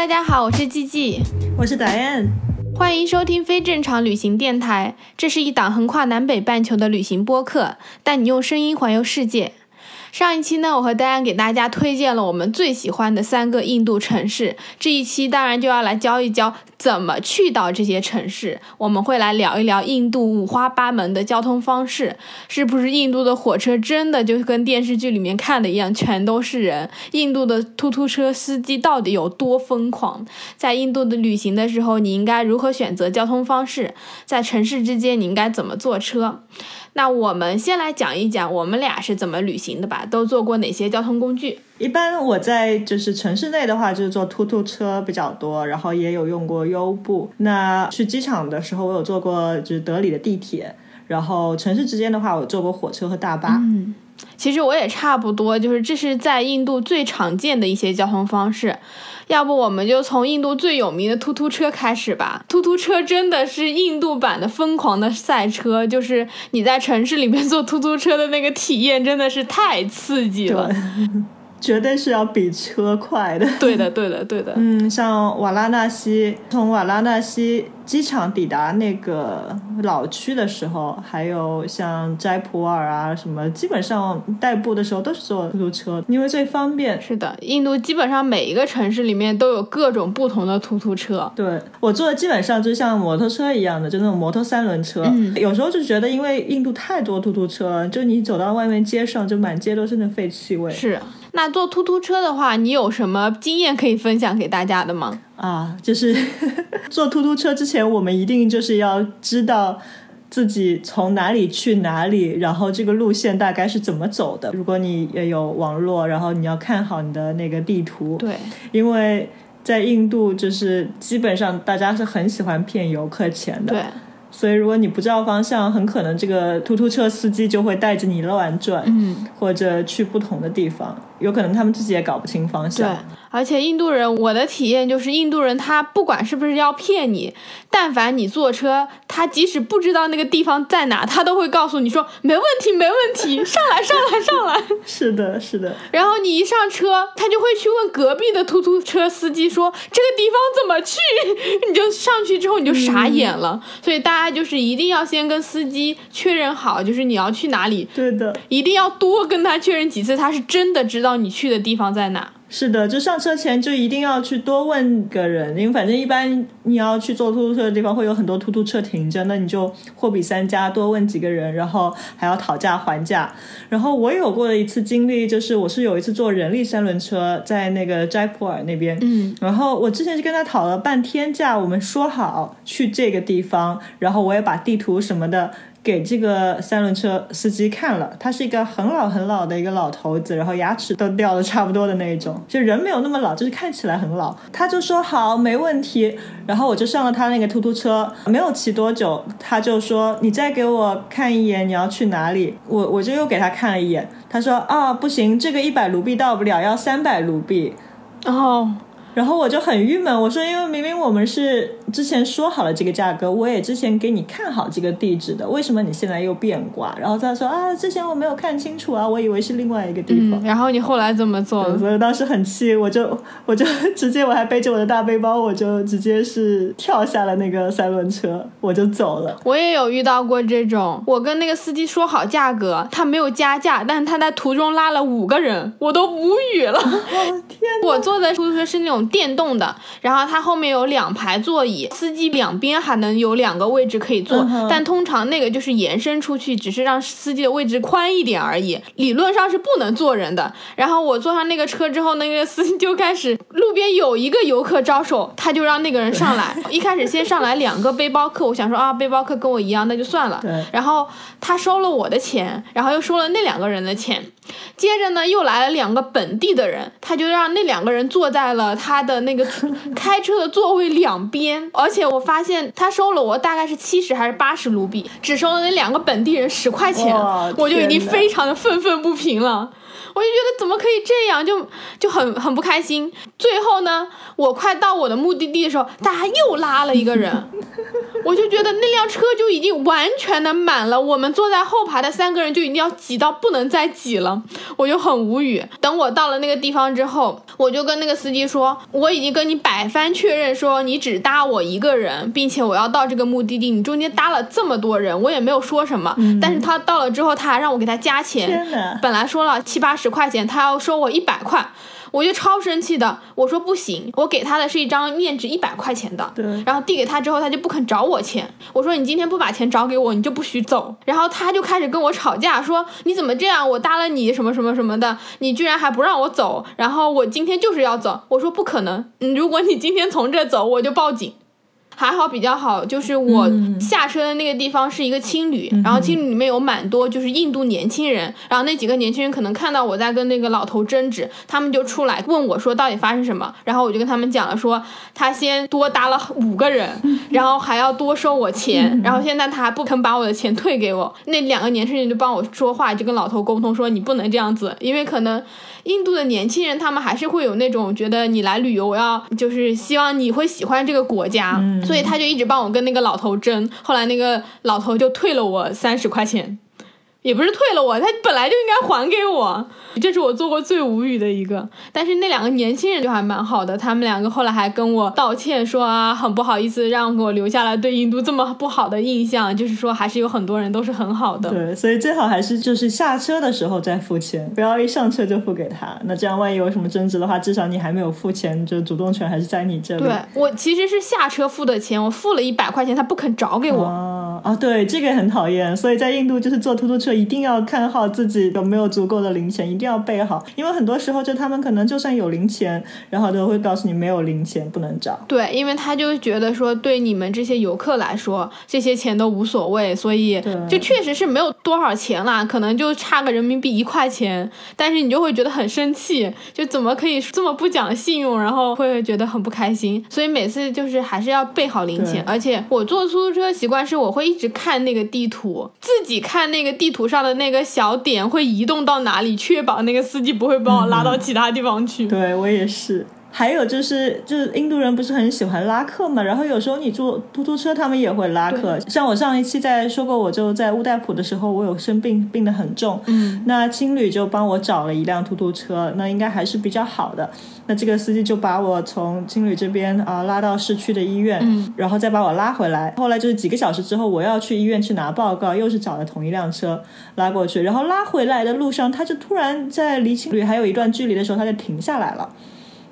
大家好，我是 G G，我是 Diane，欢迎收听非正常旅行电台。这是一档横跨南北半球的旅行播客，带你用声音环游世界。上一期呢，我和戴安给大家推荐了我们最喜欢的三个印度城市。这一期当然就要来教一教怎么去到这些城市。我们会来聊一聊印度五花八门的交通方式，是不是印度的火车真的就跟电视剧里面看的一样，全都是人？印度的突突车司机到底有多疯狂？在印度的旅行的时候，你应该如何选择交通方式？在城市之间，你应该怎么坐车？那我们先来讲一讲我们俩是怎么旅行的吧，都坐过哪些交通工具？一般我在就是城市内的话，就是坐突突车比较多，然后也有用过优步。那去机场的时候，我有坐过就是德里的地铁。然后城市之间的话，我坐过火车和大巴。嗯，其实我也差不多，就是这是在印度最常见的一些交通方式。要不我们就从印度最有名的突突车开始吧。突突车真的是印度版的疯狂的赛车，就是你在城市里面坐突突车的那个体验真的是太刺激了，绝对是要比车快的。对的，对的，对的。嗯，像瓦拉纳西，从瓦拉纳西。机场抵达那个老区的时候，还有像斋普尔啊什么，基本上代步的时候都是坐出租车，因为最方便。是的，印度基本上每一个城市里面都有各种不同的突突车。对我坐的基本上就像摩托车一样的，就那种摩托三轮车。嗯，有时候就觉得，因为印度太多突突车，就你走到外面街上，就满街都是那废气味。是，那坐突突车的话，你有什么经验可以分享给大家的吗？啊，就是 坐突突车之前，我们一定就是要知道自己从哪里去哪里，然后这个路线大概是怎么走的。如果你也有网络，然后你要看好你的那个地图。对，因为在印度，就是基本上大家是很喜欢骗游客钱的。对。所以，如果你不知道方向，很可能这个突突车司机就会带着你乱转，嗯，或者去不同的地方，有可能他们自己也搞不清方向。对，而且印度人，我的体验就是，印度人他不管是不是要骗你，但凡你坐车，他即使不知道那个地方在哪，他都会告诉你说没问题，没问题，上来，上来，上来。是的，是的。然后你一上车，他就会去问隔壁的突突车司机说这个地方怎么去，你就上去之后你就傻眼了。所以大。家就是一定要先跟司机确认好，就是你要去哪里，对的，一定要多跟他确认几次，他是真的知道你去的地方在哪。是的，就上车前就一定要去多问个人，因为反正一般你要去坐突突车的地方会有很多突突车停着，那你就货比三家，多问几个人，然后还要讨价还价。然后我有过的一次经历就是，我是有一次坐人力三轮车在那个斋普尔那边，嗯，然后我之前就跟他讨了半天价，我们说好去这个地方，然后我也把地图什么的。给这个三轮车司机看了，他是一个很老很老的一个老头子，然后牙齿都掉的差不多的那一种，就人没有那么老，就是看起来很老。他就说好，没问题。然后我就上了他那个突突车，没有骑多久，他就说你再给我看一眼，你要去哪里？我我就又给他看了一眼，他说啊不行，这个一百卢币到不了，要三百卢币。然后。然后我就很郁闷，我说因为明明我们是之前说好了这个价格，我也之前给你看好这个地址的，为什么你现在又变卦？然后他说啊，之前我没有看清楚啊，我以为是另外一个地方。然后你后来怎么做？所以当时很气，我就我就 直接我还背着我的大背包，我就直接是跳下了那个三轮车，我就走了。我也有遇到过这种，我跟那个司机说好价格，他没有加价，但是他在途中拉了五个人，我都无语了。我天，我坐的出租车是那种。电动的，然后它后面有两排座椅，司机两边还能有两个位置可以坐，但通常那个就是延伸出去，只是让司机的位置宽一点而已，理论上是不能坐人的。然后我坐上那个车之后，那个司机就开始路边有一个游客招手，他就让那个人上来。一开始先上来两个背包客，我想说啊，背包客跟我一样，那就算了。然后他收了我的钱，然后又收了那两个人的钱。接着呢，又来了两个本地的人，他就让那两个人坐在了他的那个 开车的座位两边，而且我发现他收了我大概是七十还是八十卢比，只收了那两个本地人十块钱，我就已经非常的愤愤不平了。我就觉得怎么可以这样，就就很很不开心。最后呢，我快到我的目的地的时候，大家又拉了一个人，我就觉得那辆车就已经完全的满了，我们坐在后排的三个人就已经要挤到不能再挤了，我就很无语。等我到了那个地方之后，我就跟那个司机说，我已经跟你百番确认说你只搭我一个人，并且我要到这个目的地，你中间搭了这么多人，我也没有说什么。但是他到了之后，他还让我给他加钱，本来说了七八十块钱，他要收我一百块，我就超生气的。我说不行，我给他的是一张面值一百块钱的，对然后递给他之后，他就不肯找我钱。我说你今天不把钱找给我，你就不许走。然后他就开始跟我吵架，说你怎么这样？我搭了你什么什么什么的，你居然还不让我走。然后我今天就是要走。我说不可能，嗯如果你今天从这走，我就报警。还好比较好，就是我下车的那个地方是一个青旅，然后青旅里面有蛮多就是印度年轻人，然后那几个年轻人可能看到我在跟那个老头争执，他们就出来问我说到底发生什么，然后我就跟他们讲了说他先多搭了五个人，然后还要多收我钱，然后现在他还不肯把我的钱退给我，那两个年轻人就帮我说话，就跟老头沟通说你不能这样子，因为可能。印度的年轻人，他们还是会有那种觉得你来旅游，我要就是希望你会喜欢这个国家，所以他就一直帮我跟那个老头争。后来那个老头就退了我三十块钱，也不是退了我，他本来就应该还给我。这是我做过最无语的一个。但是那两个年轻人就还蛮好的，他们两个后来还跟我道歉说啊，很不好意思让我留下了对印度这么不好的印象，就是说还是有很多人都是很好的。对，所以最好还是就是下车的时候再付钱，不要一上车就付给他。那这样万一有什么争执的话，至少你还没有付钱，就主动权还是在你这里。对我其实是下车付的钱，我付了一百块钱，他不肯找给我。哦哦，对，这个很讨厌。所以在印度就是坐出租车一定要看好自己有没有足够的零钱，一定要备好，因为很多时候就他们可能就算有零钱，然后都会告诉你没有零钱不能找。对，因为他就觉得说，对你们这些游客来说，这些钱都无所谓，所以就确实是没有多少钱啦，可能就差个人民币一块钱，但是你就会觉得很生气，就怎么可以这么不讲信用，然后会觉得很不开心，所以每次就是还是要备好零钱，而且我坐出租车习惯是我会一直看那个地图，自己看那个地图上的那个小点会移动到哪里，确保那个司机不会把我拉到其他地方去。对我也是。还有就是，就是印度人不是很喜欢拉客嘛，然后有时候你坐出租车，他们也会拉客。像我上一期在说过，我就在乌代普的时候，我有生病，病得很重，嗯，那青旅就帮我找了一辆出租车，那应该还是比较好的。那这个司机就把我从青旅这边啊、拉到市区的医院，嗯然后再把我拉回来。后来就是几个小时之后，我要去医院去拿报告，又是找了同一辆车拉过去，然后拉回来的路上，他就突然在离青旅还有一段距离的时候，他就停下来了。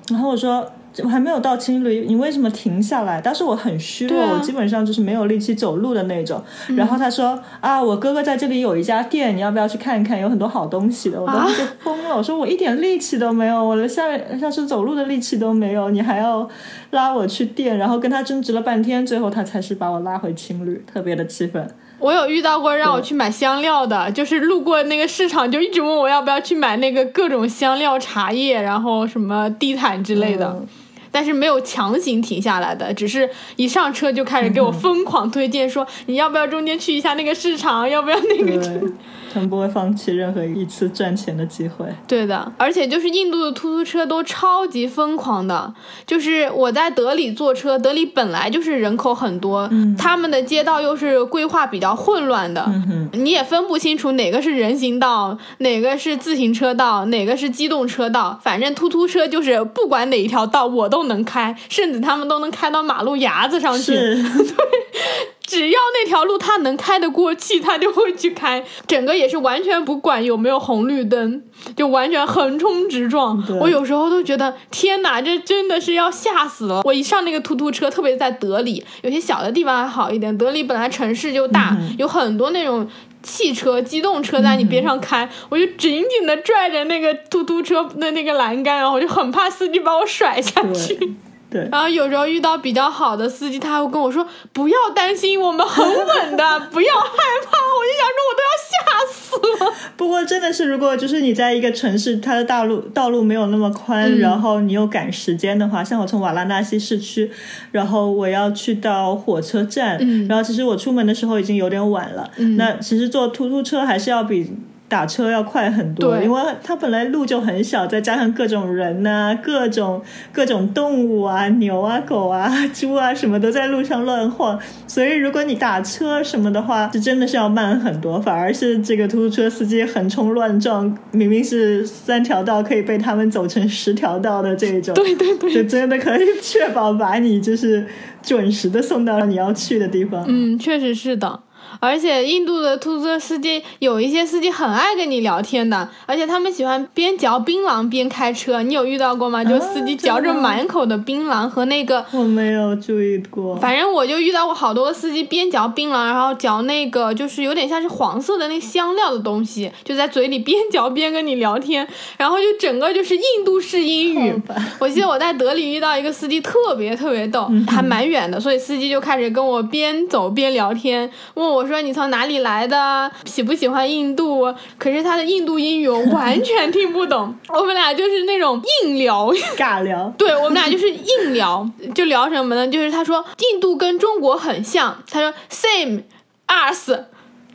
然后我说。我还没有到青旅，你为什么停下来？当时我很虚弱，我基本上就是没有力气走路的那种。然后他说：“啊，我哥哥在这里有一家店，你要不要去看看？有很多好东西的。”我当时就疯了，我说我一点力气都没有，我的下下次走路的力气都没有，你还要拉我去店？然后跟他争执了半天，最后他才是把我拉回青旅，特别的气愤。我有遇到过让我去买香料的，就是路过那个市场就一直问我要不要去买那个各种香料、茶叶，然后什么地毯之类的。嗯。但是没有强行停下来的，只是一上车就开始给我 疯狂推荐说，你要不要中间去一下那个市场，要不要那个对，他们不会放弃任何一次赚钱的机会。对的，而且就是印度的出租车都超级疯狂的，就是我在德里坐车，德里本来就是人口很多，他们的街道又是规划比较混乱的，嗯你也分不清楚哪个是人行道，哪个是自行车道，哪个是机动车道，反正突突车就是不管哪一条道我都能开，甚至他们都能开到马路牙子上去。是，只要那条路他能开得过去，他就会去开。整个也是完全不管有没有红绿灯，就完全横冲直撞。我有时候都觉得天哪，这真的是要吓死了。我一上那个突突车，特别在德里，有些小的地方还好一点。德里本来城市就大，有很多那种。汽车、机动车在你边上开，我就紧紧的拽着那个突突车的那个栏杆，然后我就很怕司机把我甩下去。对对。然后有时候遇到比较好的司机，他会跟我说：“不要担心，我们很稳的，不要害怕。”我就想说，我都要吓死了。不过真的是，如果就是你在一个城市，它的道路道路没有那么宽，然后你又赶时间的话，像我从瓦拉纳西市区，然后我要去到火车站，然后其实我出门的时候已经有点晚了，那其实坐突突车还是要比。打车要快很多，因为它本来路就很小，再加上各种人呐、各种各种动物啊，牛啊、狗啊、猪啊，什么都在路上乱晃，所以如果你打车什么的话，是真的是要慢很多。反而是这个出租车司机横冲乱撞，明明是三条道，可以被他们走成十条道的这种，对对对，就真的可以确保把你就是准时的送到你要去的地方。嗯，确实是的。而且印度的出租车司机有一些司机很爱跟你聊天的，而且他们喜欢边嚼槟榔边开车。你有遇到过吗？就司机嚼着满口的槟榔和那个我没有注意过，反正我就遇到过好多司机边嚼槟榔，然后嚼那个就是有点像是黄色的那个香料的东西，就在嘴里边嚼边跟你聊天，然后就整个就是印度式英语。我记得我在德里遇到一个司机特别特别逗，还蛮远的，所以司机就开始跟我边走边聊天，问我说你从哪里来的，喜不喜欢印度？可是他的印度英语我完全听不懂，我们俩就是那种硬聊。尬聊。对我们俩就是硬聊，就聊什么呢？就是他说印度跟中国很像，他说 same us，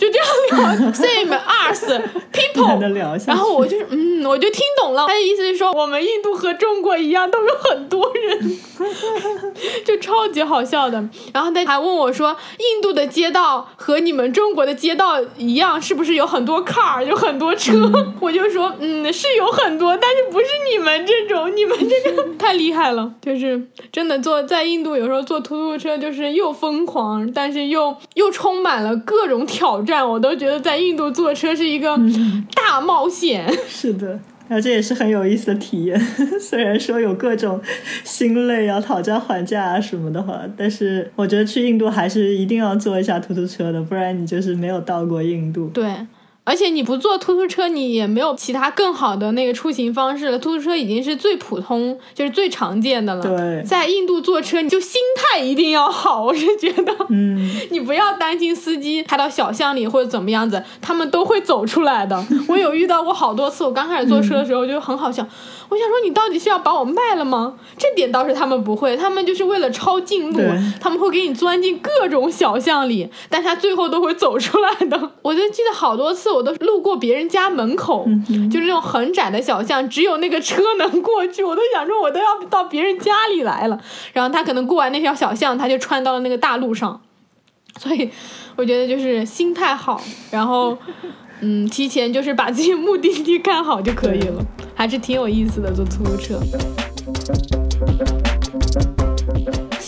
就这样聊 same us people。然后我就是嗯，我就听懂了，他的意思是说我们印度和中国一样，都有很多人，就超级好笑的。然后他还问我说，印度的街道和你们中国的街道一样，是不是有很多 car，有很多车？我就说嗯，是有很多，但是不是你们这种，你们这个太厉害了，就是真的坐在印度有时候坐出租车就是又疯狂，但是又又充满了各种挑战，我都觉得在印度坐车是一个大冒险。是的，然后这也是很有意思的体验。虽然说有各种心累啊、讨价还价啊什么的话，但是我觉得去印度还是一定要坐一下出租车的，不然你就是没有到过印度。对，而且你不坐出租车，你也没有其他更好的那个出行方式了。出租车已经是最普通，就是最常见的了。对在印度坐车，你就心态一定要好。我是觉得，嗯，你不要担心司机开到小巷里或者怎么样子，他们都会走出来的。我有遇到过好多次，我刚开始坐车的时候就很好笑。我想说，你到底是要把我卖了吗？这点倒是他们不会，他们就是为了抄近路，他们会给你钻进各种小巷里，但他最后都会走出来的。我就记得好多次，我都路过别人家门口，就是那种很窄的小巷，只有那个车能过去，我都想说我都要到别人家里来了。然后他可能过完那条小巷，他就穿到了那个大路上。所以我觉得就是心态好，然后嗯，提前就是把自己目的地看好就可以了，还是挺有意思的坐出租车。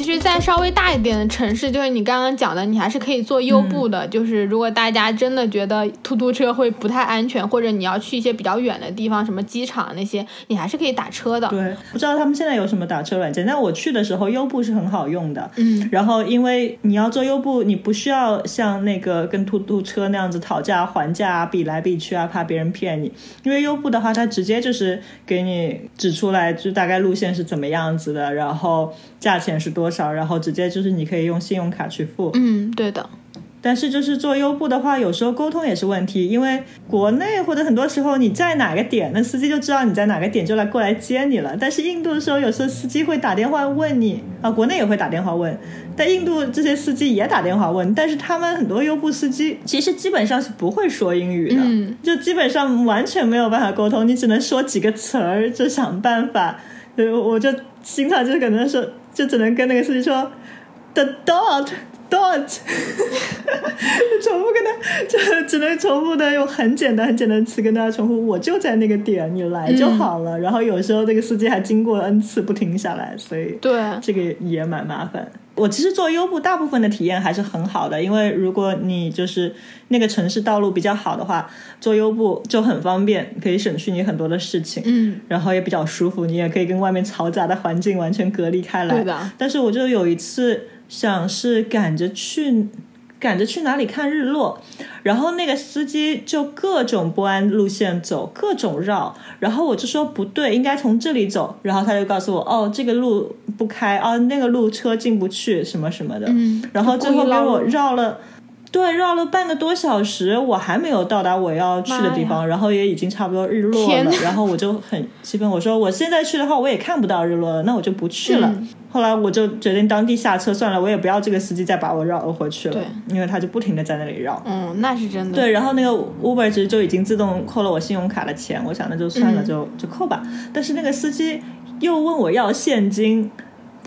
其实，在稍微大一点的城市，就是你刚刚讲的，你还是可以坐优步的。就是如果大家真的觉得出租车会不太安全，或者你要去一些比较远的地方，什么机场那些，你还是可以打车的。对，不知道他们现在有什么打车软件，但我去的时候优步是很好用的。嗯，然后因为你要坐优步，你不需要像那个跟出租车那样子讨价还价啊、比来比去啊，怕别人骗你。因为优步的话，它直接就是给你指出来，就大概路线是怎么样子的，然后价钱是多少，然后直接就是你可以用信用卡去付。嗯，对的。但是就是做优步的话，有时候沟通也是问题，因为国内或者很多时候你在哪个点，那司机就知道你在哪个点，就来过来接你了。但是印度的时候，有时候司机会打电话问你啊，国内也会打电话问，但印度这些司机也打电话问，但是他们很多优步司机其实基本上是不会说英语的，嗯就基本上完全没有办法沟通，你只能说几个词儿，就想办法。呃，我就经常就可能说，就只能跟那个司机说，the dot。Dot，重复跟他，就只能重复的用很简单很简单的词跟大家重复，我就在那个点，你来就好了。然后有时候这个司机还经过 n 次不停下来，所以对，这个也蛮麻烦。我其实做优步，大部分的体验还是很好的，因为如果你就是那个城市道路比较好的话，做优步就很方便，可以省去你很多的事情，嗯，然后也比较舒服，你也可以跟外面嘈杂的环境完全隔离开来。对的。但是我就有一次想是赶着去。赶着去哪里看日落，然后那个司机就各种不按路线走，各种绕，然后我就说不对，应该从这里走，然后他就告诉我，哦，这个路不开，哦，那个路车进不去，什么什么的，嗯然后最后给我绕了。对，绕了半个多小时，我还没有到达我要去的地方，然后也已经差不多日落，了然后我就很气愤，我说我现在去的话，我也看不到日落了，那我就不去了。嗯后来我就决定当地下车算了，我也不要这个司机再把我绕回去了，因为他就不停的在那里绕。嗯，那是真的。对，然后那个 Uber 其实就已经自动扣了我信用卡的钱，我想那就算了，嗯就就扣吧。但是那个司机又问我要现金，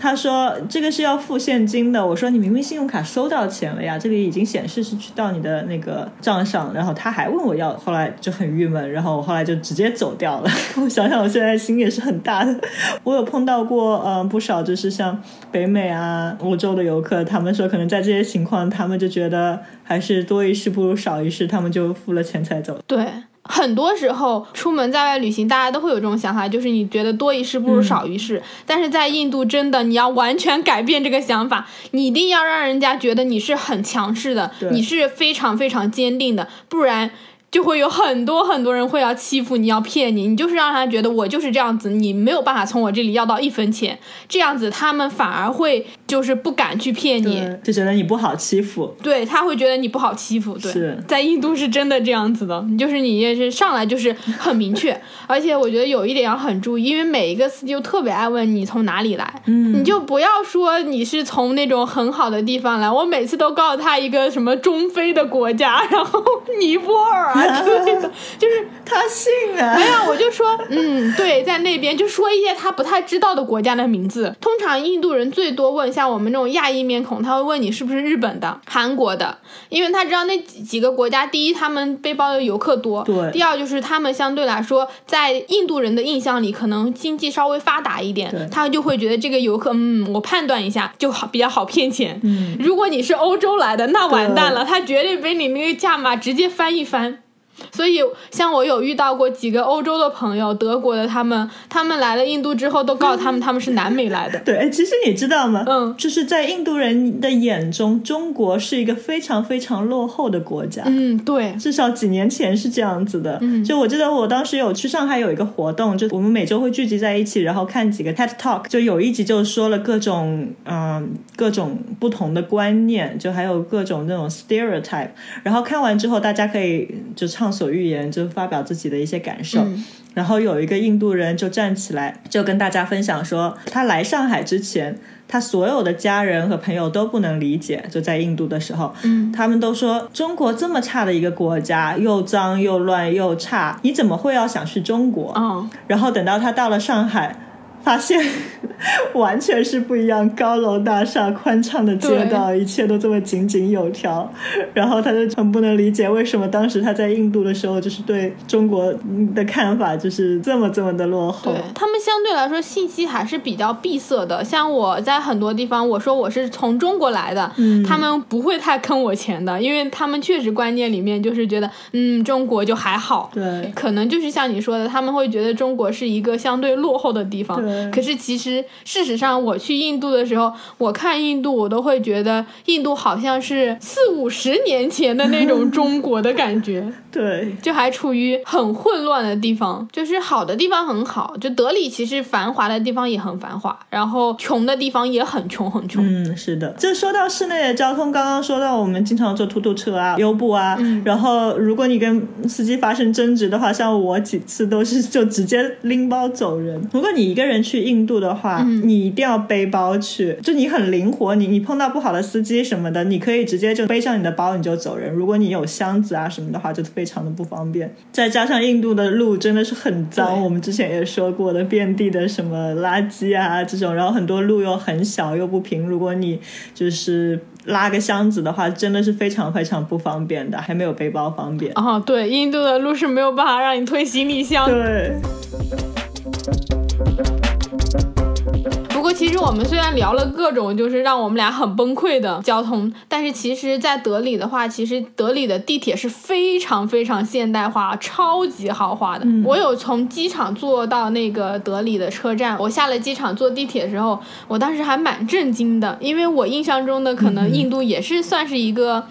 他说这个是要付现金的。我说你明明信用卡收到钱了呀，这里已经显示是去到你的那个账上，然后他还问我要，后来就很郁闷，然后我后来就直接走掉了。我想想，我现在心也是很大的。我有碰到过，嗯、不少就是像北美啊、欧洲的游客，他们说可能在这些情况，他们就觉得还是多一事不如少一事，他们就付了钱才走。对，很多时候出门在外旅行，大家都会有这种想法，就是你觉得多一事不如少一事。但是在印度，真的你要完全改变这个想法，你一定要让人家觉得你是很强势的，你是非常非常坚定的，不然。就会有很多很多人会要欺负你，要骗你，你就是让他觉得我就是这样子，你没有办法从我这里要到一分钱，这样子他们反而会就是不敢去骗你，就觉得你不好欺负。对他会觉得你不好欺负，对，在印度是真的这样子的，就是你也是上来就是很明确，而且我觉得有一点要很注意，因为每一个司机都特别爱问你从哪里来，嗯你就不要说你是从那种很好的地方来，我每次都告诉他一个什么中非的国家，然后尼泊尔啊之类的，就是他信啊没，有，我就说，嗯，对，在那边就说一些他不太知道的国家的名字。通常印度人最多问，像我们这种亚裔面孔，他会问你是不是日本的、韩国的，因为他知道那几几个国家，第一他们背包的游客多，对第二就是他们相对来说，在印度人的印象里，可能经济稍微发达一点，他就会觉得这个游客，嗯，我判断一下就好，比较好骗钱。嗯，如果你是欧洲来的，那完蛋了，他绝对被你那个价码直接翻一番。所以，像我有遇到过几个欧洲的朋友，德国的他们，他们来了印度之后，都告诉他们他们是南美来的。对，哎，其实你知道吗？嗯就是在印度人的眼中，中国是一个非常非常落后的国家。嗯，对，至少几年前是这样子的，嗯就我记得我当时有去上海有一个活动，就我们每周会聚集在一起，然后看几个 TED Talk，就有一集就说了各种嗯、各种不同的观念，就还有各种那种 stereotype，然后看完之后大家可以就畅所欲言，就发表自己的一些感受。嗯然后有一个印度人就站起来，就跟大家分享说，他来上海之前，他所有的家人和朋友都不能理解，就在印度的时候，嗯，他们都说中国这么差的一个国家，又脏又乱又差，你怎么会要想去中国？嗯，然后等到他到了上海，发现完全是不一样，高楼大厦、宽敞的街道，一切都这么井井有条。然后他就很不能理解，为什么当时他在印度的时候，就是对中国的看法就是这么这么的落后对。他们相对来说信息还是比较闭塞的。像我在很多地方，我说我是从中国来的，嗯他们不会太坑我钱的，因为他们确实观念里面就是觉得，嗯，中国就还好。对可能就是像你说的，他们会觉得中国是一个相对落后的地方对。可是其实事实上，我去印度的时候，我看印度，我都会觉得印度好像是四五十年前的那种中国的感觉。对就还处于很混乱的地方，就是好的地方很好，就德里其实繁华的地方也很繁华，然后穷的地方也很穷很穷。嗯，是的。就说到室内的交通，刚刚说到我们经常坐突突车啊、优步啊，然后如果你跟司机发生争执的话，像我几次都是就直接拎包走人。如果你一个人去印度的话，你一定要背包去，就你很灵活，你你碰到不好的司机什么的，你可以直接就背上你的包你就走人。如果你有箱子啊什么的话，就非常的不方便。再加上印度的路真的是很脏，我们之前也说过的，遍地的什么垃圾啊这种，然后很多路又很小又不平，如果你就是拉个箱子的话，真的是非常非常不方便的，还没有背包方便。哦，对，印度的路是没有办法让你推行李箱。对，其实我们虽然聊了各种就是让我们俩很崩溃的交通，但是其实，在德里的话，其实德里的地铁是非常非常现代化、超级豪华的。我有从机场坐到那个德里的车站，我下了机场坐地铁的时候，我当时还蛮震惊的，因为我印象中的可能印度也是算是一个。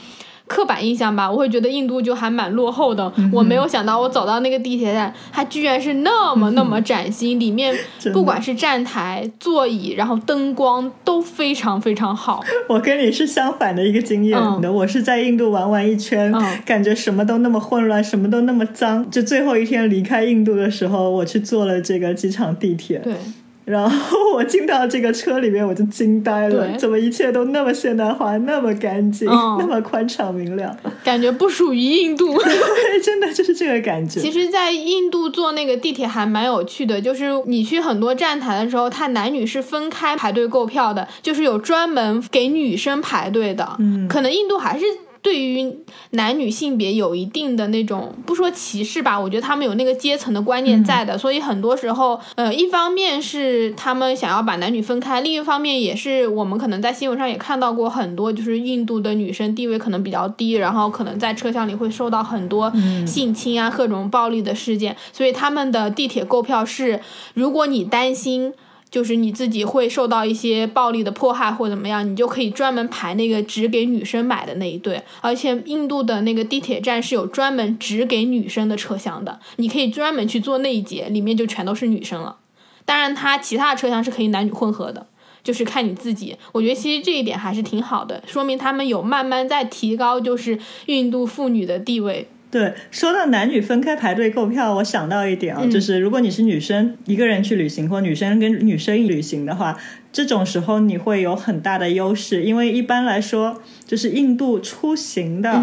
刻板印象吧，我会觉得印度就还蛮落后的。我没有想到，我走到那个地铁站，它居然是那么那么崭新，里面 不管是站台、座椅，然后灯光都非常非常好。我跟你是相反的一个经验的，我是在印度玩完一圈，感觉什么都那么混乱，什么都那么脏。就最后一天离开印度的时候，我去坐了这个机场地铁。对。然后我进到这个车里面，我就惊呆了，怎么一切都那么现代化，那么干净，那么宽敞明亮，感觉不属于印度，真的就是这个感觉。其实，在印度坐那个地铁还蛮有趣的，就是你去很多站台的时候，它男女是分开排队购票的，就是有专门给女生排队的。嗯，可能印度还是。对于男女性别有一定的那种不说歧视吧，我觉得他们有那个阶层的观念在的，所以很多时候，呃，一方面是他们想要把男女分开，另一方面也是我们可能在新闻上也看到过很多，就是印度的女生地位可能比较低，然后可能在车厢里会受到很多性侵啊、各种暴力的事件，所以他们的地铁购票是，如果你担心。就是你自己会受到一些暴力的迫害或怎么样，你就可以专门排那个只给女生买的那一对。而且印度的那个地铁站是有专门只给女生的车厢的，你可以专门去坐那一节，里面就全都是女生了。当然，它其他的车厢是可以男女混合的，就是看你自己。我觉得其实这一点还是挺好的，说明他们有慢慢在提高，就是印度妇女的地位。对，说到男女分开排队购票，我想到一点啊，就是如果你是女生一个人去旅行，或女生跟女生旅行的话，这种时候你会有很大的优势，因为一般来说，就是印度出行的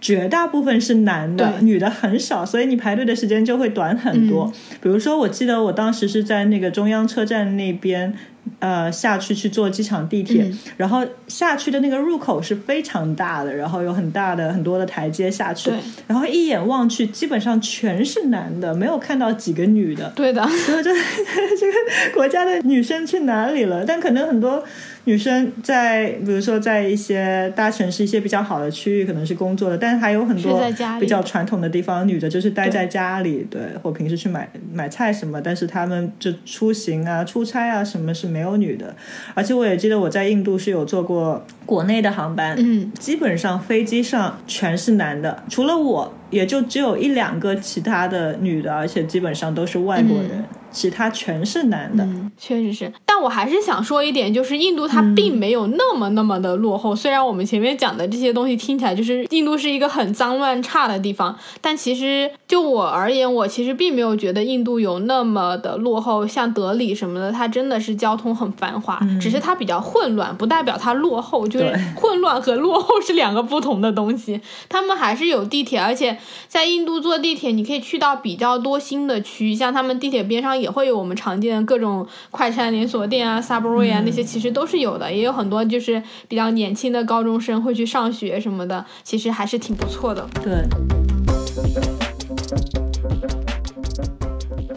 绝大部分是男的，女的很少，所以你排队的时间就会短很多。比如说，我记得我当时是在那个中央车站那边。呃，下去去坐机场地铁，然后下去的那个入口是非常大的，然后有很大的很多的台阶下去，然后一眼望去，基本上全是男的，没有看到几个女的。对的，所以这这个国家的女生去哪里了？但可能很多女生在，比如说在一些大城市一些比较好的区域，可能是工作的，但是还有很多比较传统的地方，女的就是待在家里，对，或平时去买买菜什么，但是他们就出行啊、出差啊什么是没有。女的，而且我也记得我在印度是有坐过国内的航班，嗯，基本上飞机上全是男的，除了我，也就只有一两个其他的女的，而且基本上都是外国人。其他全是男的，确实是。但我还是想说一点，就是印度它并没有那么那么的落后。虽然我们前面讲的这些东西听起来就是印度是一个很脏乱差的地方，但其实就我而言，我其实并没有觉得印度有那么的落后。像德里什么的，它真的是交通很繁华，只是它比较混乱，不代表它落后。就是混乱和落后是两个不同的东西。他们还是有地铁，而且在印度坐地铁，你可以去到比较多新的区，像他们地铁边上。也会有我们常见的各种快餐连锁店啊，Subway 啊那些其实都是有的，也有很多就是比较年轻的高中生会去上学什么的，其实还是挺不错的。对。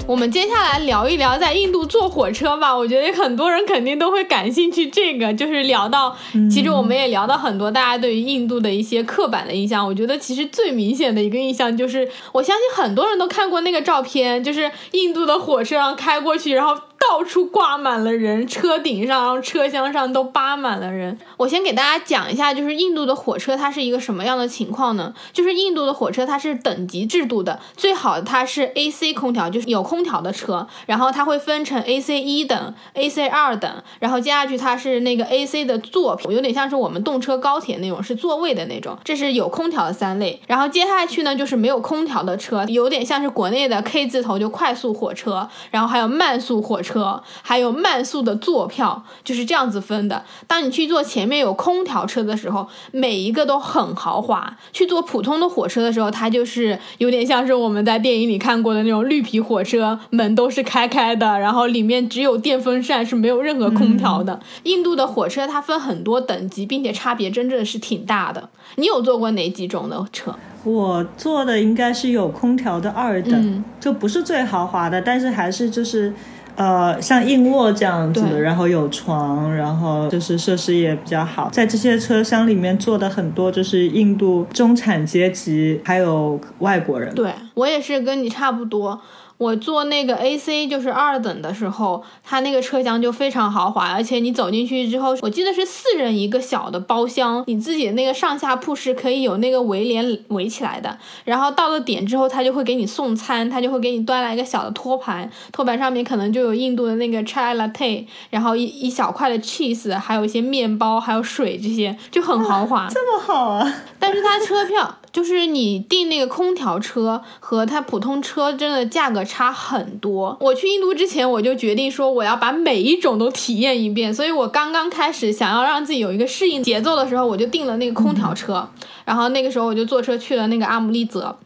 我们接下来聊一聊在印度坐火车吧，我觉得很多人肯定都会感兴趣。这个就是聊到，其实我们也聊到很多大家对于印度的一些刻板的印象。我觉得其实最明显的一个印象就是，我相信很多人都看过那个照片，就是印度的火车上开过去，然后。到处挂满了人，车顶上、然后车厢上都扒满了人。我先给大家讲一下，就是印度的火车它是一个什么样的情况呢？就是印度的火车它是等级制度的，最好它是 AC 空调，就是有空调的车，然后它会分成 AC 一等、AC 二等，然后接下去它是那个 AC 的座有点像是我们动车高铁那种，是座位的那种，这是有空调的三类。然后接下去呢，就是没有空调的车，有点像是国内的 K 字头就快速火车，然后还有慢速火车。车还有慢速的坐票就是这样子分的。当你去坐前面有空调车的时候，每一个都很豪华；去坐普通的火车的时候，它就是有点像是我们在电影里看过的那种绿皮火车，门都是开开的，然后里面只有电风扇，是没有任何空调的。印度的火车它分很多等级，并且差别真正是挺大的。你有坐过哪几种的车？我坐的应该是有空调的二等，就不是最豪华的，但是还是就是。呃，像硬卧这样子的，然后有床，然后就是设施也比较好。在这些车厢里面坐的很多，就是印度中产阶级，还有外国人。对。我也是跟你差不多。我坐那个 A C 就是二等的时候，它那个车厢就非常豪华，而且你走进去之后，我记得是四人一个小的包厢，你自己的那个上下铺是可以有那个围帘围起来的。然后到了点之后，他就会给你送餐，他就会给你端来一个小的托盘，托盘上面可能就有印度的那个 chai latte，然后一一小块的 cheese，还有一些面包，还有水，这些就很豪华。这么好啊！但是它车票就是你订那个空调车和它普通车真的价格差很多。我去印度之前我就决定说我要把每一种都体验一遍，所以我刚刚开始想要让自己有一个适应节奏的时候，我就订了那个空调车，然后那个时候我就坐车去了那个阿姆利则。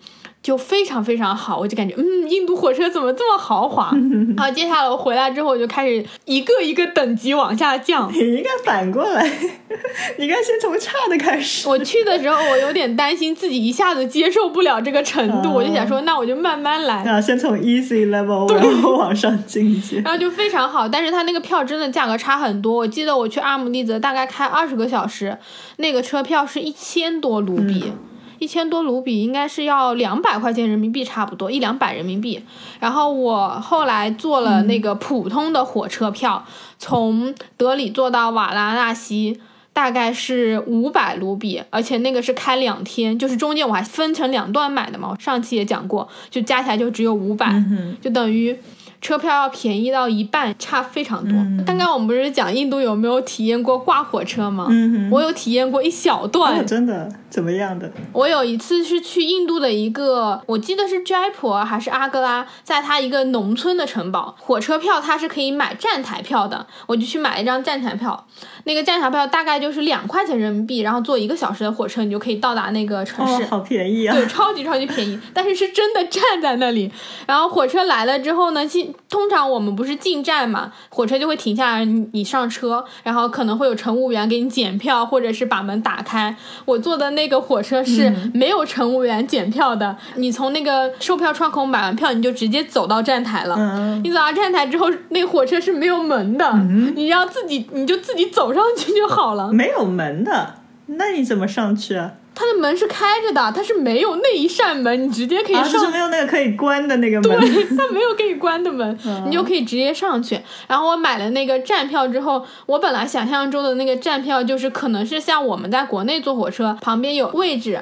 就非常非常好，我就感觉，嗯，印度火车怎么这么豪华？然后接下来我回来之后，我就开始一个一个等级往下降。你应该反过来，你应该先从差的开始。我去的时候，我有点担心自己一下子接受不了这个程度，我就想说，那我就慢慢来。啊，先从 easy level 然后往上进阶。然后就非常好，但是它那个票真的价格差很多。我记得我去阿姆利则大概开二十个小时，那个车票是一千多卢比。一千多卢比应该是要两百块钱人民币差不多，一两百人民币。然后我后来坐了那个普通的火车票，从德里坐到瓦拉纳西，大概是五百卢比，而且那个是开两天，就是中间我还分成两段买的嘛。我上期也讲过，就加起来就只有五百，就等于。车票要便宜到一半，差非常多。刚刚我们不是讲印度有没有体验过挂火车吗？嗯我有体验过一小段，真的怎么样的？我有一次是去印度的一个，我记得是斋婆还是阿格拉，在他一个农村的城堡，火车票它是可以买站台票的，我就去买了一张站台票。那个站台票大概就是两块钱人民币，然后坐一个小时的火车，你就可以到达那个城市，好便宜啊！对，超级超级便宜，但是是真的站在那里。然后火车来了之后呢，进通常我们不是进站嘛，火车就会停下来，你上车，然后可能会有乘务员给你检票，或者是把门打开。我坐的那个火车是没有乘务员检票的，你从那个售票窗口买完票，你就直接走到站台了。你走到站台之后，那个火车是没有门的，你要自己，你就自己走上去就好了。没有门的，那你怎么上去啊？它的门是开着的，它是没有那一扇门，你直接可以上。就是没有那个可以关的那个门。对，它没有可以关的门，你就可以直接上去。然后我买了那个站票之后，我本来想象中的那个站票就是可能是像我们在国内坐火车旁边有位置，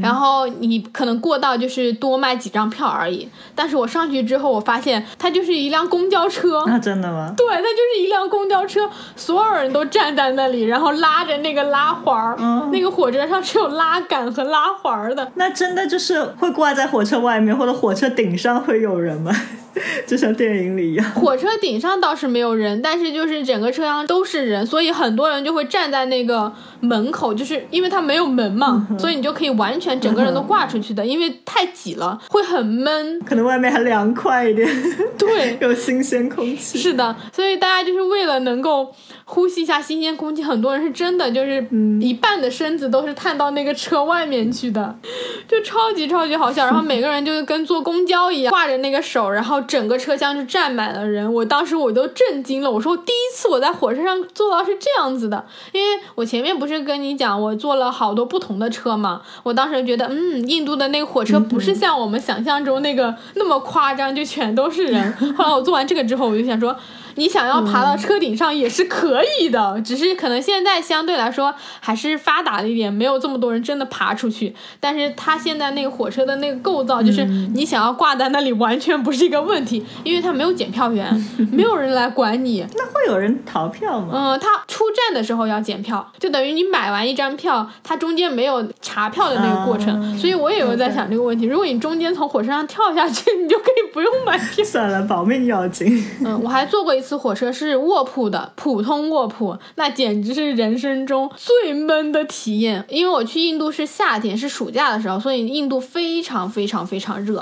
然后你可能过道就是多卖几张票而已。但是我上去之后，我发现它就是一辆公交车。那真的吗？对，它就是一辆公交车，所有人都站在那里，然后拉着那个拉环儿，那个火车上只有拉。拉杆和拉环的，那真的就是会挂在火车外面或者火车顶上会有人吗？就像电影里一样。火车顶上倒是没有人，但是就是整个车厢都是人，所以很多人就会站在那个门口，就是因为它没有门嘛，所以你就可以完全整个人都挂出去的，因为太挤了会很闷，可能外面还凉快一点，对，有新鲜空气。是的，所以大家就是为了能够呼吸一下新鲜空气，很多人是真的就是一半的身子都是探到那个。车外面去的，就超级超级好笑。然后每个人就是跟坐公交一样，挂着那个手，然后整个车厢就站满了人。我当时我都震惊了，我说第一次我在火车上坐到是这样子的，因为我前面不是跟你讲我坐了好多不同的车嘛。我当时觉得，嗯，印度的那个火车不是像我们想象中那个那么夸张，就全都是人。后来我做完这个之后，我就想说。你想要爬到车顶上也是可以的，只是可能现在相对来说还是发达了一点，没有这么多人真的爬出去。但是它现在那个火车的那个构造，就是你想要挂在那里完全不是一个问题，因为它没有检票员，没有人来管你。那会有人逃票吗？嗯，他出站的时候要检票，就等于你买完一张票，它中间没有查票的那个过程。所以我也有在想这个问题：如果你中间从火车上跳下去，你就可以不用买票。算了，保命要紧。嗯，我还坐过一次。次火车是卧铺的，普通卧铺，那简直是人生中最闷的体验。因为我去印度是夏天，是暑假的时候，所以印度非常非常非常热。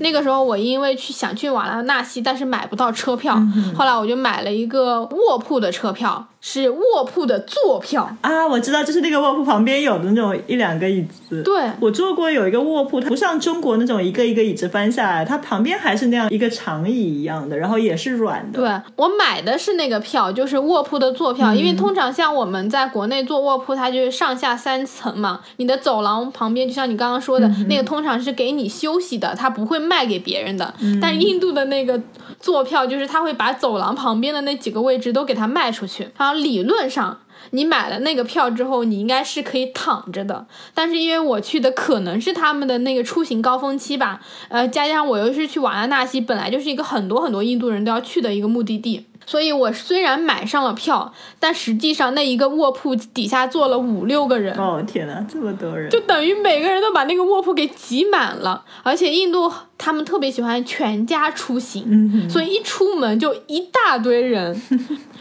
那个时候我因为去想去瓦拉纳西，但是买不到车票，后来我就买了一个卧铺的车票。是卧铺的坐票。啊，我知道，就是那个卧铺旁边有的那种一两个椅子。对，我坐过有一个卧铺，它不像中国那种一个一个椅子翻下来，它旁边还是那样一个长椅一样的，然后也是软的。对我买的是那个票，就是卧铺的坐票，因为通常像我们在国内坐卧铺，它就是上下三层嘛，你的走廊旁边就像你刚刚说的那个，通常是给你休息的，它不会卖给别人的。但印度的那个坐票，就是他会把走廊旁边的那几个位置都给他卖出去，然后理论上。你买了那个票之后，你应该是可以躺着的。但是因为我去的可能是他们的那个出行高峰期吧，呃，加上我又是去瓦拉纳西，本来就是一个很多很多印度人都要去的一个目的地，所以我虽然买上了票，但实际上那一个卧铺底下坐了五六个人。哦天哪，这么多人！就等于每个人都把那个卧铺给挤满了。而且印度他们特别喜欢全家出行，所以一出门就一大堆人。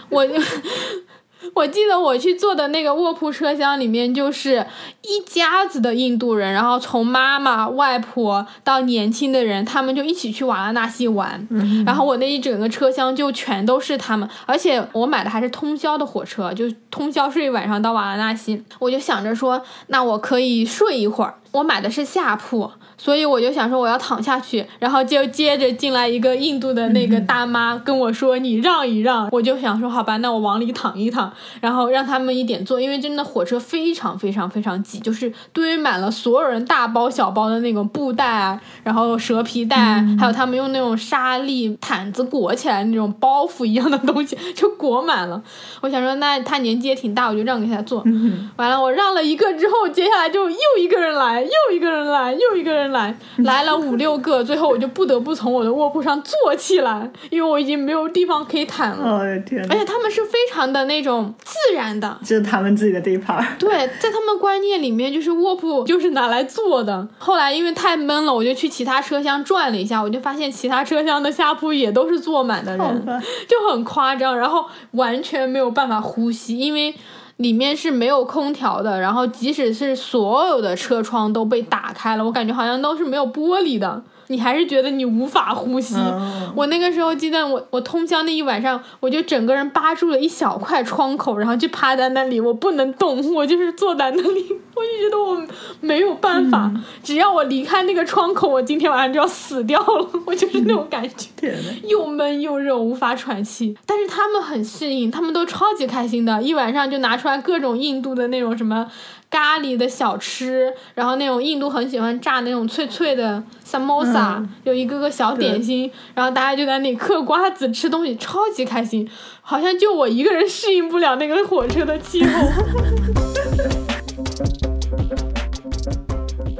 我。我记得我去坐的那个卧铺车厢里面，就是一家子的印度人，然后从妈妈、外婆到年轻的人，他们就一起去瓦拉纳西玩。然后我那一整个车厢就全都是他们，而且我买的还是通宵的火车，就通宵睡一晚上到瓦拉纳西。我就想着说，那我可以睡一会儿。我买的是下铺。所以我就想说我要躺下去，然后就接着进来一个印度的那个大妈跟我说你让一让，我就想说好吧，那我往里躺一躺，然后让他们一点坐，因为真的火车非常非常非常挤，就是堆满了所有人大包小包的那种布袋啊，然后蛇皮袋，还有他们用那种沙粒毯子裹起来那种包袱一样的东西 就裹满了。我想说那他年纪也挺大，我就让给他坐。完了我让了一个之后，接下来就又一个人来，又一个人来，又一个人。来来了五六个，最后我就不得不从我的卧铺上坐起来，因为我已经没有地方可以躺了。我的天！而且他们是非常的那种自然的，就是他们自己的地盘。对，在他们观念里面，就是卧铺就是拿来坐的。后来因为太闷了，我就去其他车厢转了一下，我就发现其他车厢的下铺也都是坐满的人，就很夸张，然后完全没有办法呼吸，因为。里面是没有空调的，然后即使是所有的车窗都被打开了，我感觉好像都是没有玻璃的。你还是觉得你无法呼吸。我那个时候记得，我我通宵那一晚上，我就整个人扒住了一小块窗口，然后就趴在那里，我不能动，我就是坐在那里，我就觉得我没有办法，只要我离开那个窗口，我今天晚上就要死掉了，我就是那种感觉，又闷又热，无法喘气。但是他们很适应，他们都超级开心的，一晚上就拿出来各种印度的那种什么。咖喱的小吃，然后那种印度很喜欢炸那种脆脆的 samosa，有一个个小点心，然后大家就在那里嗑瓜子吃东西，超级开心，好像就我一个人适应不了那个火车的气候。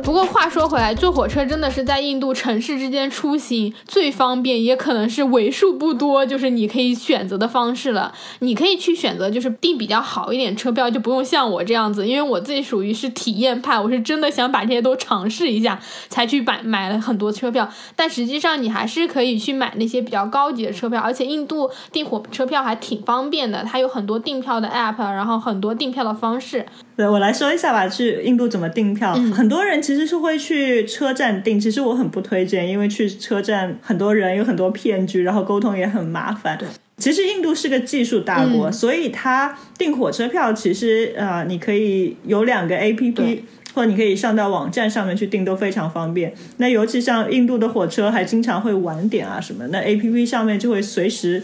不过话说回来，坐火车真的是在印度城市之间出行最方便，也可能是为数不多就是你可以选择的方式了。你可以去选择就是订比较好一点车票，就不用像我这样子，因为我自己属于是体验派，我是真的想把这些都尝试一下才去买买了很多车票。但实际上你还是可以去买那些比较高级的车票，而且印度订火车票还挺方便的，它有很多订票的 app，然后很多订票的方式。对我来说一下吧，去印度怎么订票？很多人其实是会去车站订，其实我很不推荐，因为去车站很多人有很多骗局，然后沟通也很麻烦。对，其实印度是个技术大国，所以它订火车票其实呃，你可以有两个 A P P，或者你可以上到网站上面去订，都非常方便。那尤其像印度的火车还经常会晚点啊什么，那 A P P 上面就会随时。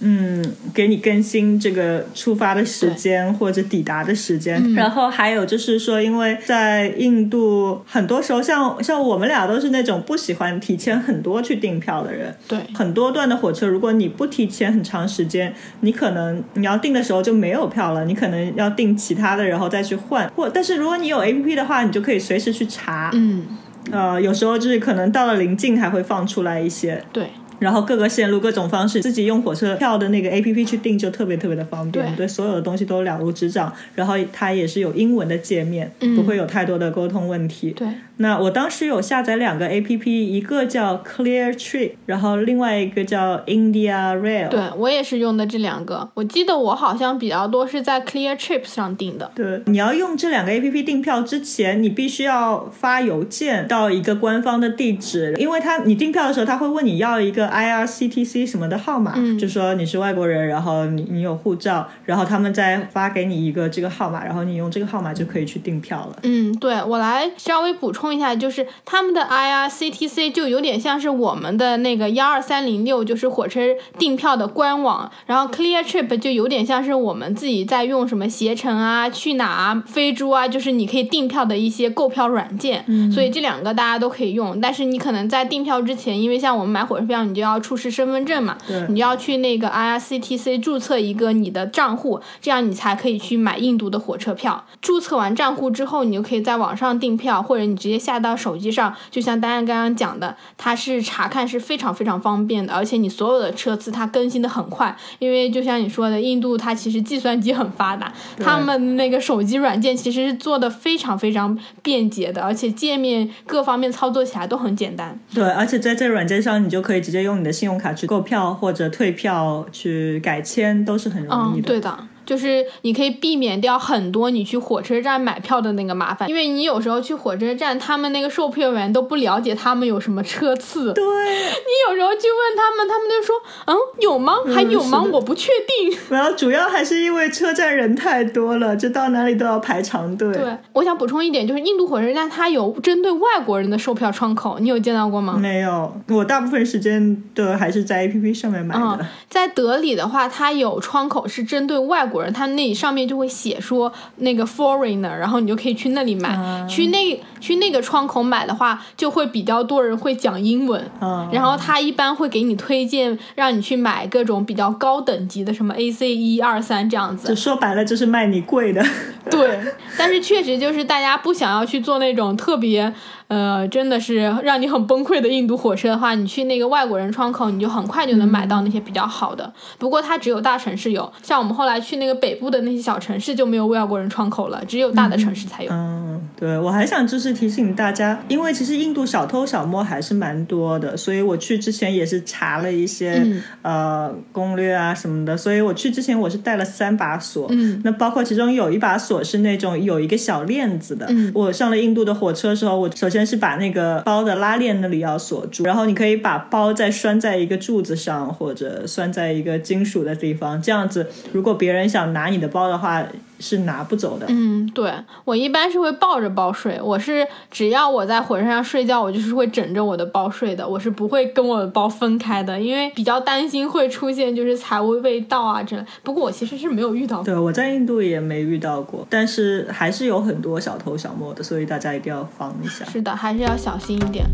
嗯，给你更新这个出发的时间或者抵达的时间，然后还有就是说，因为在印度，很多时候像像我们俩都是那种不喜欢提前很多去订票的人。对，很多段的火车，如果你不提前很长时间，你可能你要订的时候就没有票了，你可能要订其他的，然后再去换。或但是如果你有 A P P 的话，你就可以随时去查。嗯，呃，有时候就是可能到了临近还会放出来一些。对。然后各个线路各种方式，自己用火车票的那个 A P P 去订就特别特别的方便，对所有的东西都了如指掌。然后它也是有英文的界面，不会有太多的沟通问题。对。那我当时有下载两个 A P P，一个叫 Clear Trip，然后另外一个叫 India Rail。对我也是用的这两个。我记得我好像比较多是在 Clear Trip 上订的。对，你要用这两个 A P P 订票之前，你必须要发邮件到一个官方的地址，因为他你订票的时候他会问你要一个 IRCTC 什么的号码，嗯就说你是外国人，然后你你有护照，然后他们再发给你一个这个号码，然后你用这个号码就可以去订票了。嗯，对我来稍微补充一下，就是他们的 IRCTC 就有点像是我们的那个幺二三零六，就是火车订票的官网，然后 Clear Trip 就有点像是我们自己在用什么携程啊、去哪啊、飞猪啊，就是你可以订票的一些购票软件。嗯所以这两个大家都可以用，但是你可能在订票之前，因为像我们买火车票，你就要出示身份证嘛，对你就要去那个 IRCTC 注册一个你的账户，这样你才可以去买印度的火车票。注册完账户之后，你就可以在网上订票，或者你直接下到手机上。就像丹丹刚刚讲的，它是查看是非常非常方便的，而且你所有的车次它更新的很快，因为就像你说的，印度它其实计算机很发达，他们那个手机软件其实是做的非常非常便捷的，而且界面各方面操作起来都很简单。对，而且在这个软件上，你就可以直接用你的信用卡去购票或者退票、去改签，都是很容易嗯，对的。就是你可以避免掉很多你去火车站买票的那个麻烦，因为你有时候去火车站，他们那个售票员都不了解他们有什么车次，对，你有时候去问他们，他们就说，嗯，有吗？还有吗？我不确定。然后主要还是因为车站人太多了，就到哪里都要排长队。对，我想补充一点，就是印度火车站它有针对外国人的售票窗口，你有见到过吗？没有，我大部分时间都还是在 APP 上面买的。嗯，在德里的话，它有窗口是针对外国人，它那上面就会写说那个 foreigner，然后你就可以去那里买。去那去那个窗口买的话，就会比较多人会讲英文。嗯，然后他一般会给你推荐，让你去买各种比较高等级的，什么 AC 一二三这样子就。说白了就是卖你贵的。对，但是确实就是大家不想要去做那种特别，呃，真的是让你很崩溃的印度火车的话，你去那个外国人窗口，你就很快就能买到那些比较好的。不过它只有大城市有，像我们后来去那个北部的那些小城市就没有外国人窗口了，只有大的城市才有。嗯，对，我还想就是提醒大家，因为其实印度小偷小摸还是蛮多的，所以我去之前也是查了一些、嗯。呃攻略啊什么的，所以我去之前我是带了三把锁，嗯，那包括其中有一把锁是那种有一个小链子的，嗯。我上了印度的火车的时候，我首先是把那个包的拉链那里要锁住，然后你可以把包再拴在一个柱子上或者拴在一个金属的地方，这样子如果别人想拿你的包的话是拿不走的。嗯，对我一般是会抱着包睡，我是只要我在火车上睡觉，我就是会枕着我的包睡的，我是不会跟我的包分开的，因为比较担心会出现就是财务被盗啊之类。不过我其实是没有遇到过。对，我在印度也没遇到过，但是还是有很多小偷小摸的，所以大家一定要防一下。是的，还是要小心一点。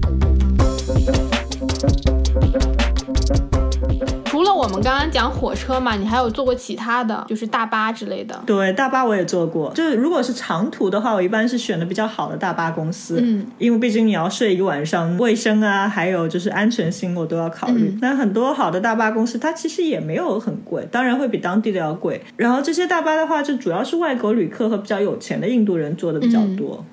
我们刚刚讲火车嘛，你还有坐过其他的，就是大巴之类的。对，大巴我也坐过，就是如果是长途的话，我一般是选的比较好的大巴公司，嗯，因为毕竟你要睡一个晚上，卫生啊，还有就是安全性我都要考虑。嗯那很多好的大巴公司，它其实也没有很贵，当然会比当地的要贵。然后这些大巴的话，就主要是外国旅客和比较有钱的印度人坐的比较多。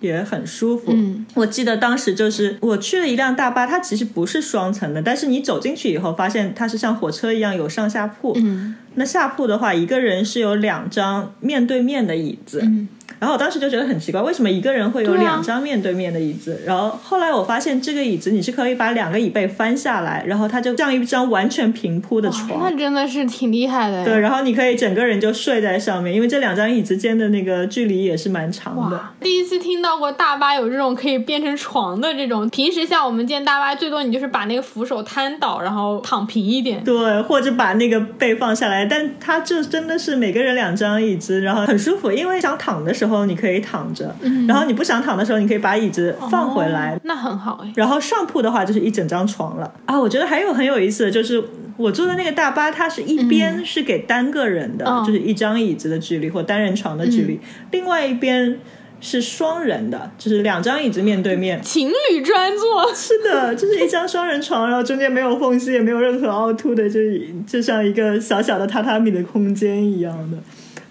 也很舒服。嗯，我记得当时就是我去了一辆大巴，它其实不是双层的，但是你走进去以后，发现它是像火车一样有上下铺。嗯那下铺的话，一个人是有两张面对面的椅子。嗯然后我当时就觉得很奇怪，为什么一个人会有两张面对面的椅子？然后后来我发现这个椅子你是可以把两个椅背翻下来，然后它就像一张完全平铺的床。那真的是挺厉害的。对，，然后你可以整个人就睡在上面，因为这两张椅子间的那个距离也是蛮长的。第一次听到过大巴有这种可以变成床的这种。平时像我们见大巴，最多你就是把那个扶手摊倒，然后躺平一点。对，或者把那个背放下来，但它就真的是每个人两张椅子，然后很舒服，因为想躺的时候你可以躺着，然后你不想躺的时候，你可以把椅子放回来。哦那很好哎。然后上铺的话就是一整张床了啊！我觉得还有很有意思的就是，我坐的那个大巴，它是一边是给单个人的，嗯就是一张椅子的距离或单人床的距离，另外一边是双人的，就是两张椅子面对面。情侣专座，是的，就是一张双人床，然后中间没有缝隙，也没有任何凹凸的，就就像一个小小的榻榻米的空间一样的。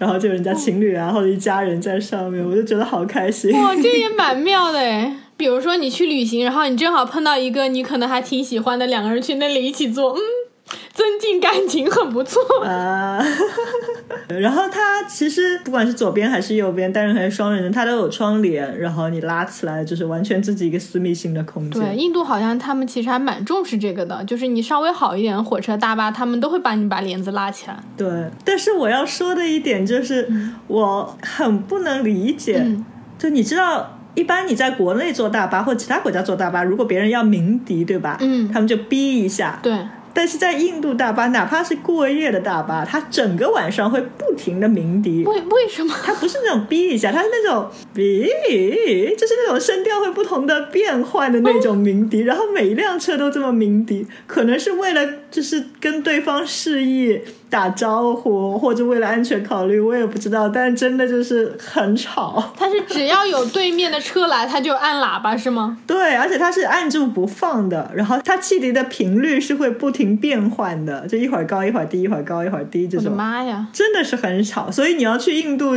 然后就人家情侣啊，或者一家人在上面，我就觉得好开心。哇，这也蛮妙的哎。比如说你去旅行，然后你正好碰到一个你可能还挺喜欢的两个人去那里一起坐，嗯，增进感情很不错。啊，然后它其实不管是左边还是右边，单人还是双人的，它都有窗帘，然后你拉起来就是完全自己一个私密性的空间。对，印度好像他们其实还蛮重视这个的，就是你稍微好一点的火车、大巴，他们都会帮你把帘子拉起来。对，但是我要说的一点就是，我很不能理解，嗯就你知道。一般你在国内坐大巴或其他国家坐大巴，如果别人要鸣笛，对吧？嗯他们就逼一下。对，但是在印度大巴，哪怕是过夜的大巴，它整个晚上会不停的鸣笛。为为什么？它不是那种哔一下，它是那种哔，就是那种声调会不同的变换的那种鸣笛，然后每一辆车都这么鸣笛，可能是为了就是跟对方示意打招呼，或者为了安全考虑，我也不知道，但真的就是很吵。它是只要有对面的车来，它就按喇叭是吗？对，而且它是按住不放的，然后它汽笛的频率是会不停变换的，就一会儿高一会儿低，一会儿高一会儿低这我的种。妈呀！真的是很吵，所以你要去印度，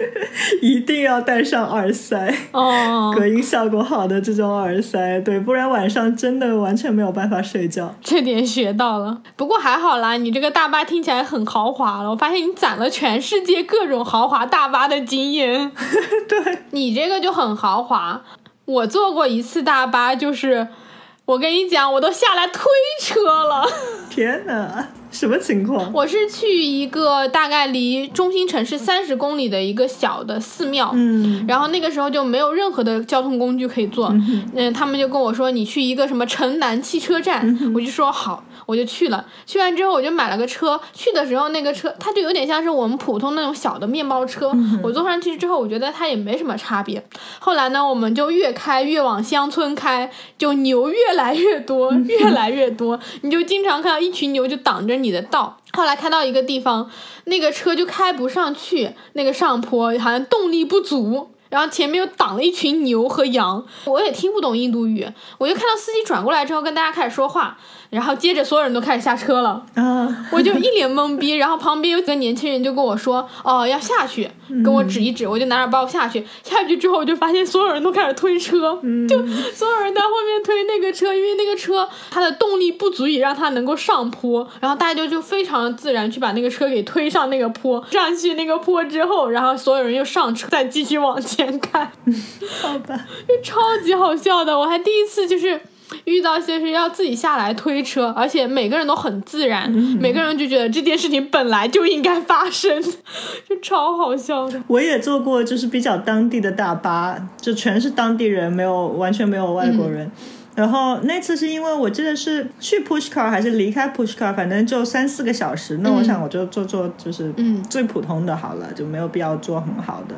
一定要带上耳塞，哦，隔音效果好的这种耳塞，对，不然晚上真的完全没有办法睡觉。这点学到了。不过还好啦，你这个大巴听起来很豪华了。我发现你攒了全世界各种豪华大巴的经验。对，你这个就很豪华。我坐过一次大巴，就是我跟你讲，我都下来推车了。天哪，什么情况？我是去一个大概离中心城市三十公里的一个小的寺庙，嗯。然后那个时候就没有任何的交通工具可以坐，嗯，他们就跟我说你去一个什么城南汽车站，我就说好，我就去了。去完之后我就买了个车，去的时候那个车它就有点像是我们普通那种小的面包车，我坐上去之后我觉得它也没什么差别。后来呢，我们就越开越往乡村开，就牛越来越多，越来越多，你就经常看到一群牛就挡着你的道。后来开到一个地方，那个车就开不上去，那个上坡好像动力不足。然后前面又挡了一群牛和羊，我也听不懂印度语，我就看到司机转过来之后跟大家开始说话，然后接着所有人都开始下车了，啊，我就一脸懵逼。然后旁边有几个年轻人就跟我说：“哦，要下去，跟我指一指。”我就拿着包下去。下去之后，我就发现所有人都开始推车，就所有人在后面推那个车，因为那个车它的动力不足以让它能够上坡，然后大家就就非常自然去把那个车给推上那个坡。上去那个坡之后，然后所有人又上车，再继续往前开，好吧，就超级好笑的。我还第一次就是。遇到些是要自己下来推车，而且每个人都很自然，每个人就觉得这件事情本来就应该发生，就超好笑的。我也坐过，就是比较当地的大巴，就全是当地人，没有完全没有外国人。然后那次是因为我记得是去 Pushkar 还是离开 Pushkar，反正就三四个小时。那我想我就坐坐就是嗯最普通的好了，就没有必要坐很好的。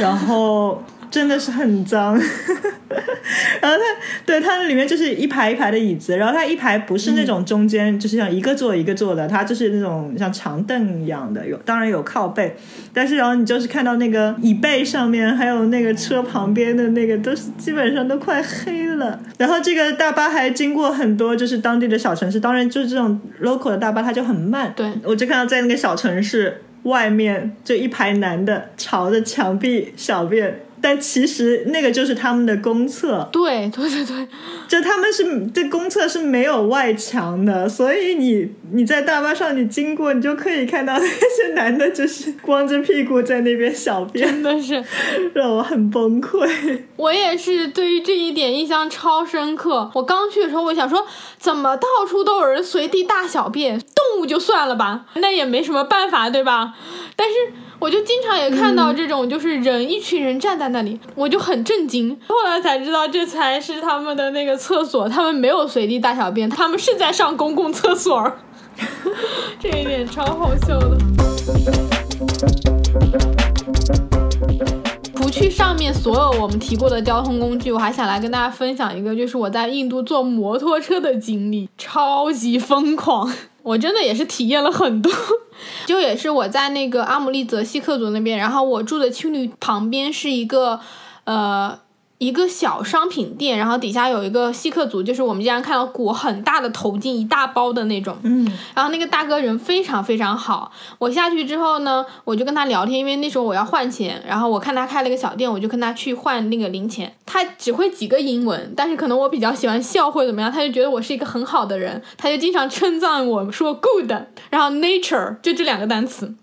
然后真的是很脏，然后它对它里面就是一排一排的椅子，然后它一排不是那种中间、就是像一个坐一个坐的，它就是那种像长凳一样的，有当然有靠背，但是然后你就是看到那个椅背上面还有那个车旁边的那个都是基本上都快黑了。然后这个大巴还经过很多就是当地的小城市，当然就是这种 local 的大巴它就很慢，对。我就看到在那个小城市外面就一排男的朝着墙壁小便，但其实那个就是他们的公厕，对对对对，就他们是这公厕是没有外墙的，所以你你在大巴上你经过，你就可以看到那些男的就是光着屁股在那边小便，真的是，让我很崩溃。我也是对于这一点印象超深刻。我刚去的时候，我想说，怎么到处都有人随地大小便？动物就算了吧，那也没什么办法，对吧？但是我就经常也看到这种，就是人、一群人站在那里，我就很震惊。后来才知道，这才是他们的那个厕所，他们没有随地大小便，他们是在上公共厕所。这一点超好笑的。去上面所有我们提过的交通工具，我还想来跟大家分享一个，就是我在印度坐摩托车的经历，超级疯狂。我真的也是体验了很多，就也是我在那个阿姆利泽西克族那边，然后我住的青旅旁边是一个，呃，一个小商品店，然后底下有一个稀客组，就是我们经常看到裹很大的头巾，一大包的那种。嗯，然后那个大哥人非常非常好，我下去之后呢，我就跟他聊天，因为那时候我要换钱，然后我看他开了一个小店，我就跟他去换那个零钱。他只会几个英文，但是可能我比较喜欢笑或者怎么样，他就觉得我是一个很好的人，他就经常称赞我说 good，然后 nature 就这两个单词。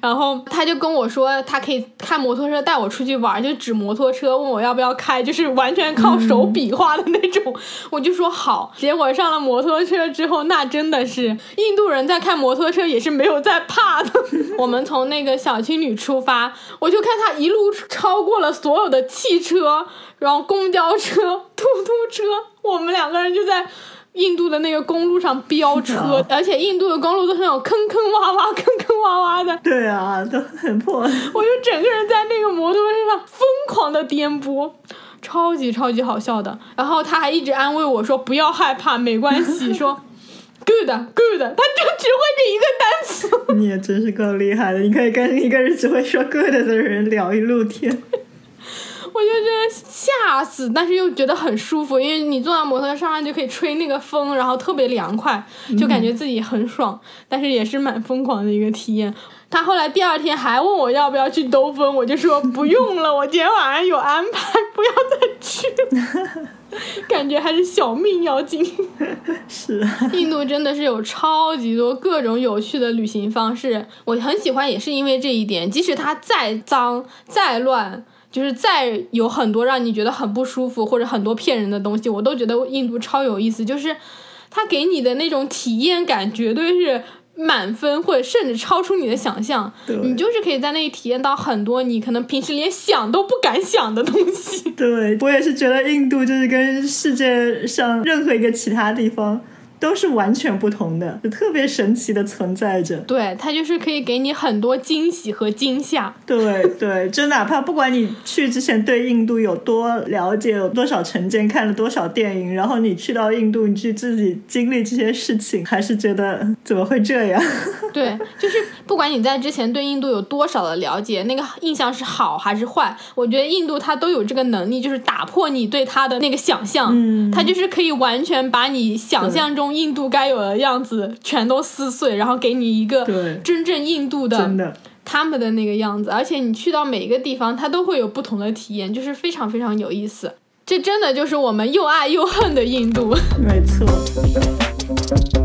然后他就跟我说，他可以开摩托车带我出去玩，就指摩托车问我要不要开，就是完全靠手比划的那种。我就说好。结果上了摩托车之后，那真的是印度人在开摩托车也是没有在怕的。我们从那个小青旅出发，我就看他一路超过了所有的汽车，然后公交车、突突车，我们两个人就在。印度的那个公路上飙车，而且印度的公路都是那种坑坑洼洼、坑坑洼洼的。对啊，都很破。我就整个人在那个摩托车上疯狂的颠簸，超级超级好笑的。然后他还一直安慰我说：“不要害怕，没关系。”说 “good good”，他就只会这一个单词。你也真是够厉害的，你可以跟一个人只会说 “good” 的人聊一路天。我就觉得吓死，但是又觉得很舒服，因为你坐在摩托车上就可以吹那个风，然后特别凉快，就感觉自己很爽。但是也是蛮疯狂的一个体验。他后来第二天还问我要不要去兜风，我就说不用了，我今天晚上有安排，不要再去了。感觉还是小命要紧。是，印度真的是有超级多各种有趣的旅行方式，我很喜欢，也是因为这一点，即使它再脏再乱。就是再有很多让你觉得很不舒服或者很多骗人的东西，我都觉得印度超有意思。就是它给你的那种体验感绝对是满分，或者甚至超出你的想象。你就是可以在那里体验到很多你可能平时连想都不敢想的东西。对 我也是觉得印度就是跟世界上任何一个其他地方。都是完全不同的，就特别神奇的存在着。对，它就是可以给你很多惊喜和惊吓。对对，就哪怕不管你去之前对印度有多了解，有多少成见，看了多少电影，然后你去到印度，你去自己经历这些事情，还是觉得怎么会这样？对，就是不管你在之前对印度有多少的了解，那个印象是好还是坏，我觉得印度它都有这个能力，就是打破你对它的那个想象。嗯，它就是可以完全把你想象中。印度该有的样子全都撕碎，然后给你一个真正印度的他们的那个样子。而且你去到每一个地方，它都会有不同的体验，就是非常非常有意思。这真的就是我们又爱又恨的印度。没错。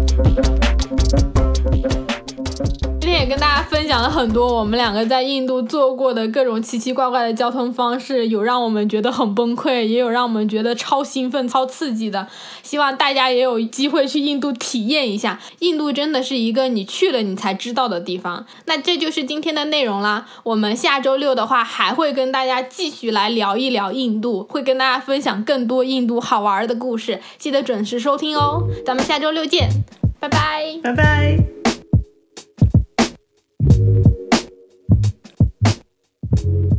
也跟大家分享了很多我们两个在印度做过的各种奇奇怪怪的交通方式，有让我们觉得很崩溃，也有让我们觉得超兴奋、超刺激的。希望大家也有机会去印度体验一下，印度真的是一个你去了你才知道的地方。那这就是今天的内容啦，我们下周六的话还会跟大家继续来聊一聊印度，会跟大家分享更多印度好玩的故事，记得准时收听哦。咱们下周六见，拜拜，拜拜。thank you